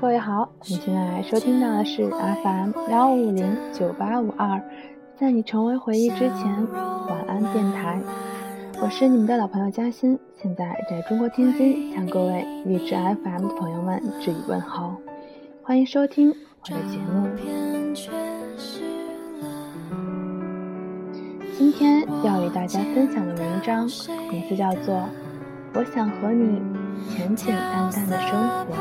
各位好你现在收听到的是 FM 幺五零九八五二，在你成为回忆之前，晚安电台。我是你们的老朋友嘉欣，现在在中国天津向各位励志 FM 的朋友们致以问候，欢迎收听我的节目。今天要与大家分享的文章名字叫做《我想和你简简单单的生活》。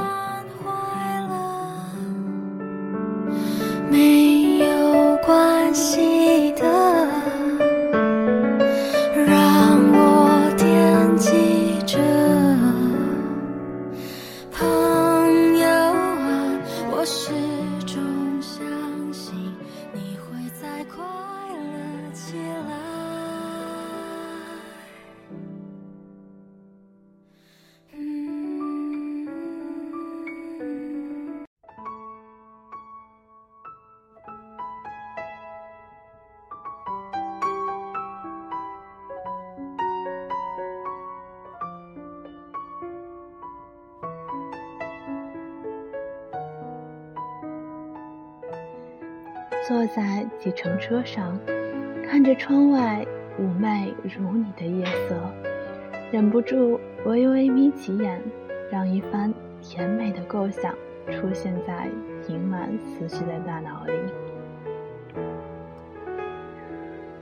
没有关系。坐在计程车上，看着窗外妩媚如你的夜色，忍不住微微眯起眼，让一番甜美的构想出现在盈满思绪的大脑里。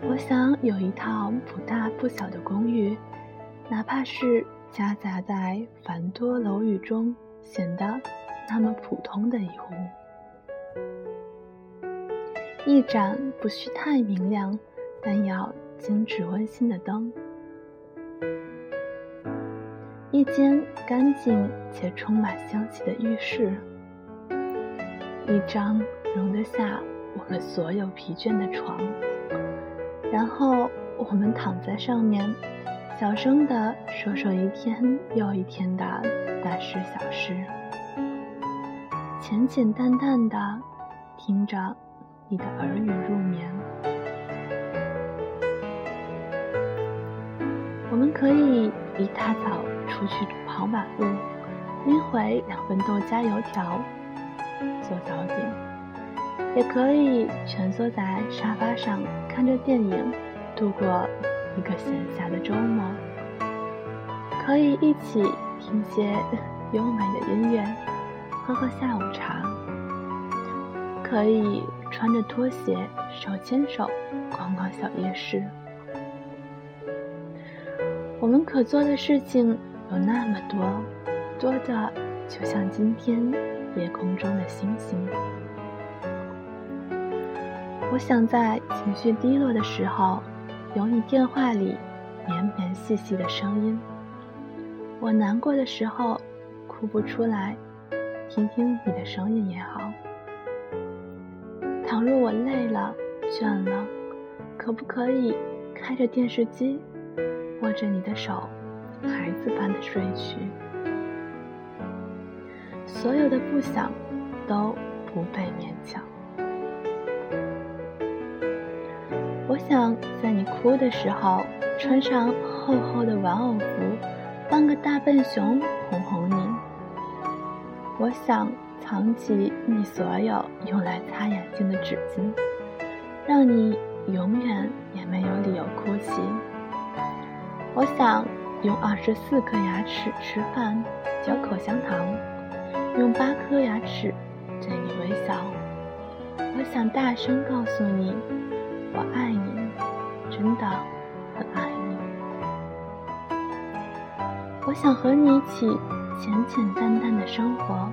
我想有一套不大不小的公寓，哪怕是夹杂在繁多楼宇中，显得那么普通的一户。一盏不需太明亮，但要精致温馨的灯；一间干净且充满香气的浴室；一张容得下我们所有疲倦的床。然后我们躺在上面，小声地说说一天又一天的大事小事，简简单单的听着。你的耳语入眠。我们可以一大早出去跑马路，拎回两份豆浆油条做早点；也可以蜷缩在沙发上看着电影，度过一个闲暇的周末。可以一起听些 优美的音乐，喝喝下午茶。可以。穿着拖鞋，手牵手逛逛小夜市。我们可做的事情有那么多，多的就像今天夜空中的星星。我想在情绪低落的时候，有你电话里绵绵细细的声音；我难过的时候，哭不出来，听听你的声音也好。倘若我累了、倦了，可不可以开着电视机，握着你的手，孩子般的睡去？所有的不想，都不被勉强。我想在你哭的时候，穿上厚厚的玩偶服，扮个大笨熊哄哄你。我想。藏起你所有用来擦眼睛的纸巾，让你永远也没有理由哭泣。我想用二十四颗牙齿吃饭，嚼口香糖；用八颗牙齿对你微笑。我想大声告诉你，我爱你，真的很爱你。我想和你一起简简单单的生活。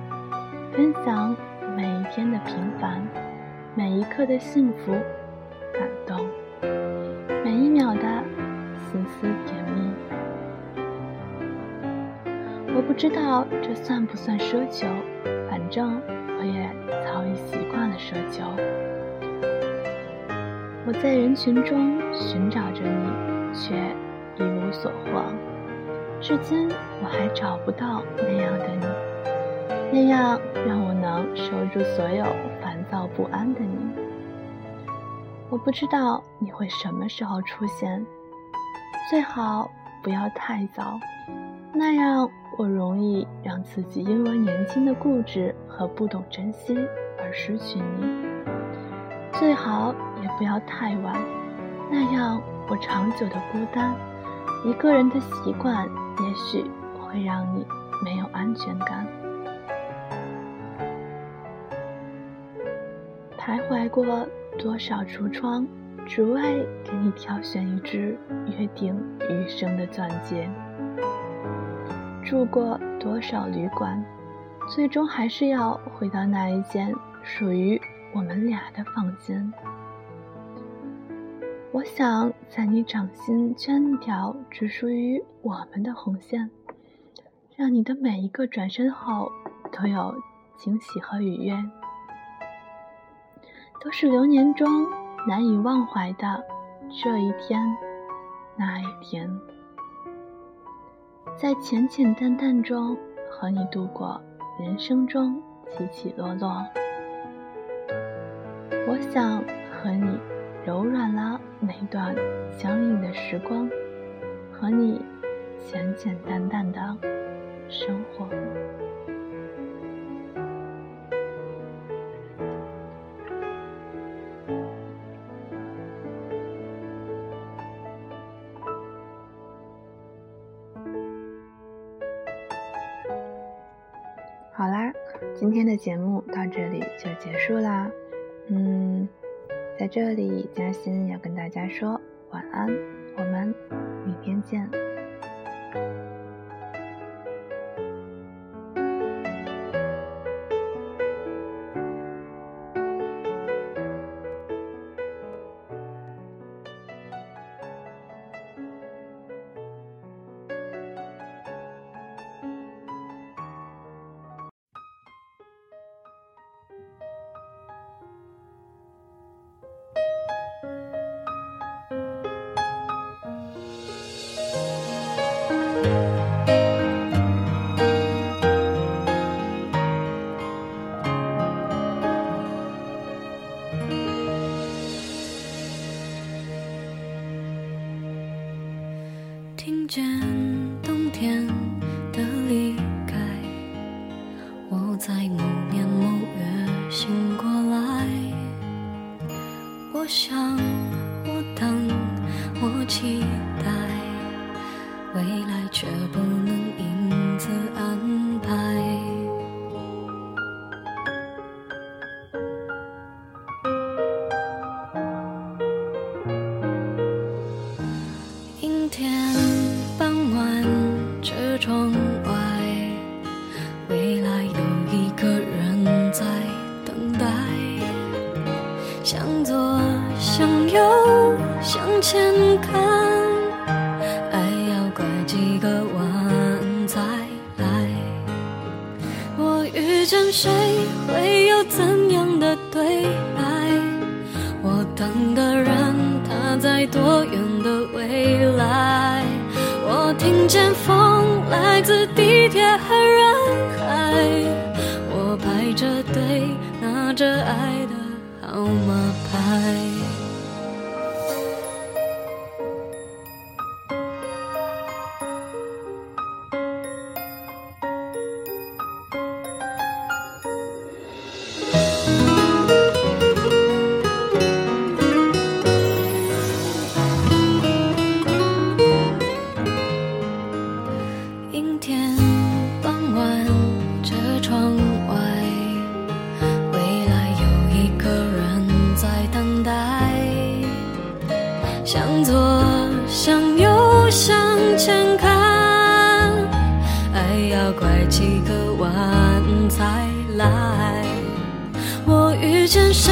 分享每一天的平凡，每一刻的幸福、感动，每一秒的丝丝甜蜜。我不知道这算不算奢求，反正我也早已习惯了奢求。我在人群中寻找着你，却一无所获。至今我还找不到那样的你。那样让我能收住所有烦躁不安的你。我不知道你会什么时候出现，最好不要太早，那样我容易让自己因为年轻的固执和不懂珍惜而失去你。最好也不要太晚，那样我长久的孤单，一个人的习惯，也许会让你没有安全感。徘徊过多少橱窗，只为给你挑选一只约定余生的钻戒；住过多少旅馆，最终还是要回到那一间属于我们俩的房间。我想在你掌心圈一条只属于我们的红线，让你的每一个转身后都有惊喜和愉悦。都是流年中难以忘怀的这一天，那一天，在浅浅淡淡中和你度过人生中起起落落。我想和你柔软了每段相应的时光，和你简简单单的生活。好啦，今天的节目到这里就结束啦。嗯，在这里，嘉欣要跟大家说晚安，我们明天见。在某谁，会有怎样的对白？我等的人，他在多远的未来？我听见风来自地几个弯才来。我遇见谁，